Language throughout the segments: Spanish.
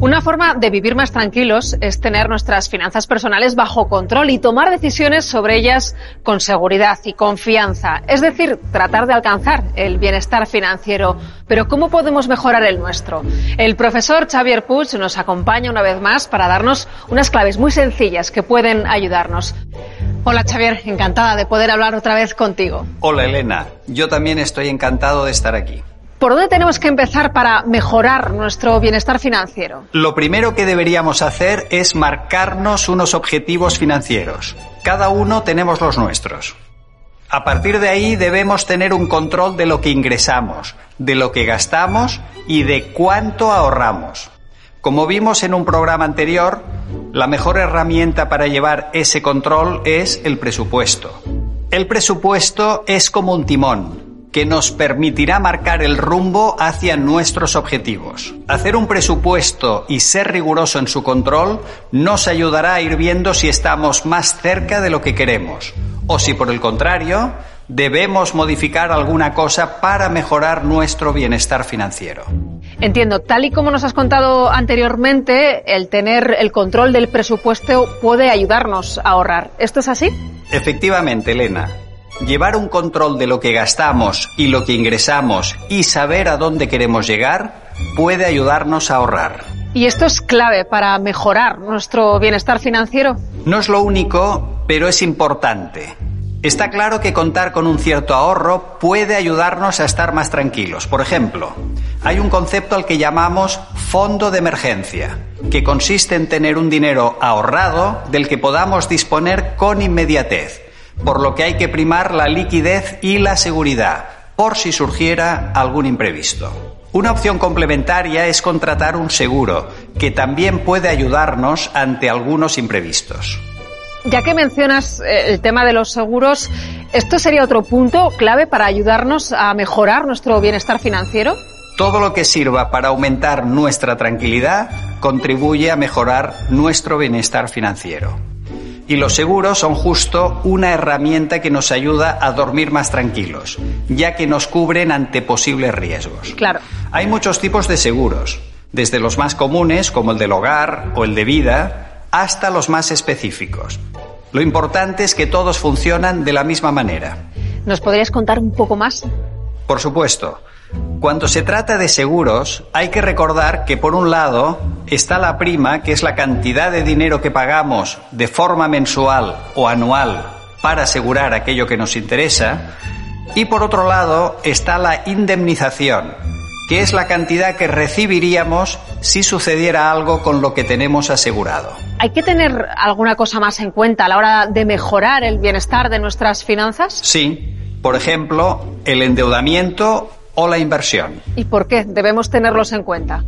Una forma de vivir más tranquilos es tener nuestras finanzas personales bajo control y tomar decisiones sobre ellas con seguridad y confianza. Es decir, tratar de alcanzar el bienestar financiero. Pero ¿cómo podemos mejorar el nuestro? El profesor Xavier Puig nos acompaña una vez más para darnos unas claves muy sencillas que pueden ayudarnos. Hola Xavier, encantada de poder hablar otra vez contigo. Hola Elena, yo también estoy encantado de estar aquí. ¿Por dónde tenemos que empezar para mejorar nuestro bienestar financiero? Lo primero que deberíamos hacer es marcarnos unos objetivos financieros. Cada uno tenemos los nuestros. A partir de ahí debemos tener un control de lo que ingresamos, de lo que gastamos y de cuánto ahorramos. Como vimos en un programa anterior, la mejor herramienta para llevar ese control es el presupuesto. El presupuesto es como un timón que nos permitirá marcar el rumbo hacia nuestros objetivos. Hacer un presupuesto y ser riguroso en su control nos ayudará a ir viendo si estamos más cerca de lo que queremos o si por el contrario debemos modificar alguna cosa para mejorar nuestro bienestar financiero. Entiendo, tal y como nos has contado anteriormente, el tener el control del presupuesto puede ayudarnos a ahorrar. ¿Esto es así? Efectivamente, Elena. Llevar un control de lo que gastamos y lo que ingresamos y saber a dónde queremos llegar puede ayudarnos a ahorrar. ¿Y esto es clave para mejorar nuestro bienestar financiero? No es lo único, pero es importante. Está claro que contar con un cierto ahorro puede ayudarnos a estar más tranquilos. Por ejemplo, hay un concepto al que llamamos fondo de emergencia, que consiste en tener un dinero ahorrado del que podamos disponer con inmediatez por lo que hay que primar la liquidez y la seguridad, por si surgiera algún imprevisto. Una opción complementaria es contratar un seguro, que también puede ayudarnos ante algunos imprevistos. Ya que mencionas eh, el tema de los seguros, ¿esto sería otro punto clave para ayudarnos a mejorar nuestro bienestar financiero? Todo lo que sirva para aumentar nuestra tranquilidad contribuye a mejorar nuestro bienestar financiero. Y los seguros son justo una herramienta que nos ayuda a dormir más tranquilos, ya que nos cubren ante posibles riesgos. Claro. Hay muchos tipos de seguros, desde los más comunes, como el del hogar o el de vida, hasta los más específicos. Lo importante es que todos funcionan de la misma manera. ¿Nos podrías contar un poco más? Por supuesto. Cuando se trata de seguros, hay que recordar que por un lado está la prima, que es la cantidad de dinero que pagamos de forma mensual o anual para asegurar aquello que nos interesa, y por otro lado está la indemnización, que es la cantidad que recibiríamos si sucediera algo con lo que tenemos asegurado. ¿Hay que tener alguna cosa más en cuenta a la hora de mejorar el bienestar de nuestras finanzas? Sí. Por ejemplo, el endeudamiento o la inversión. ¿Y por qué debemos tenerlos en cuenta?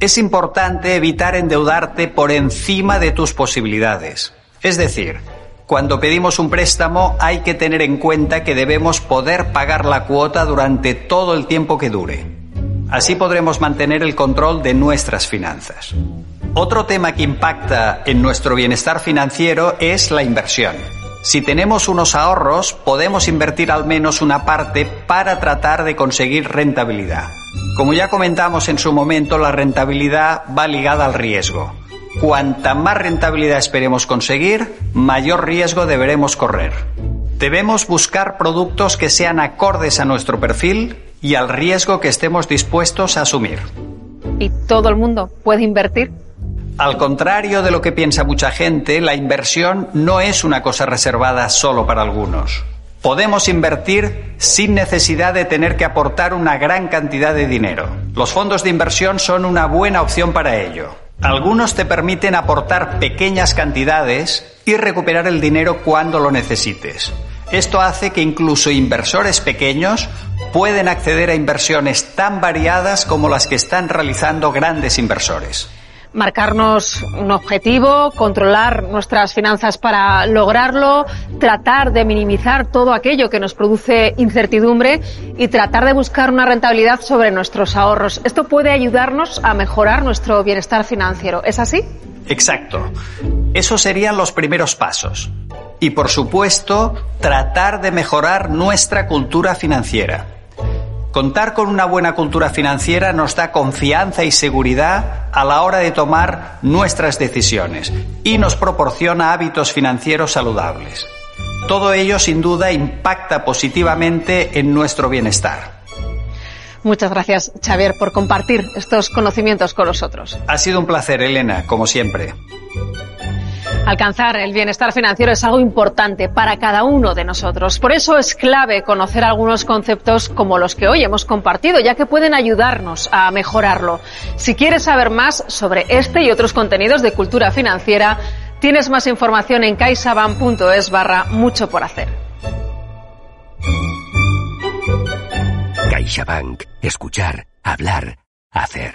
Es importante evitar endeudarte por encima de tus posibilidades. Es decir, cuando pedimos un préstamo hay que tener en cuenta que debemos poder pagar la cuota durante todo el tiempo que dure. Así podremos mantener el control de nuestras finanzas. Otro tema que impacta en nuestro bienestar financiero es la inversión. Si tenemos unos ahorros, podemos invertir al menos una parte para tratar de conseguir rentabilidad. Como ya comentamos en su momento, la rentabilidad va ligada al riesgo. Cuanta más rentabilidad esperemos conseguir, mayor riesgo deberemos correr. Debemos buscar productos que sean acordes a nuestro perfil y al riesgo que estemos dispuestos a asumir. ¿Y todo el mundo puede invertir? Al contrario de lo que piensa mucha gente, la inversión no es una cosa reservada solo para algunos. Podemos invertir sin necesidad de tener que aportar una gran cantidad de dinero. Los fondos de inversión son una buena opción para ello. Algunos te permiten aportar pequeñas cantidades y recuperar el dinero cuando lo necesites. Esto hace que incluso inversores pequeños pueden acceder a inversiones tan variadas como las que están realizando grandes inversores. Marcarnos un objetivo, controlar nuestras finanzas para lograrlo, tratar de minimizar todo aquello que nos produce incertidumbre y tratar de buscar una rentabilidad sobre nuestros ahorros. Esto puede ayudarnos a mejorar nuestro bienestar financiero. ¿Es así? Exacto. Esos serían los primeros pasos. Y por supuesto, tratar de mejorar nuestra cultura financiera. Contar con una buena cultura financiera nos da confianza y seguridad a la hora de tomar nuestras decisiones y nos proporciona hábitos financieros saludables. Todo ello sin duda impacta positivamente en nuestro bienestar. Muchas gracias, Xavier, por compartir estos conocimientos con nosotros. Ha sido un placer, Elena, como siempre. Alcanzar el bienestar financiero es algo importante para cada uno de nosotros. Por eso es clave conocer algunos conceptos como los que hoy hemos compartido, ya que pueden ayudarnos a mejorarlo. Si quieres saber más sobre este y otros contenidos de cultura financiera, tienes más información en caixaban.es barra mucho por hacer. CaixaBank. Escuchar, hablar, hacer.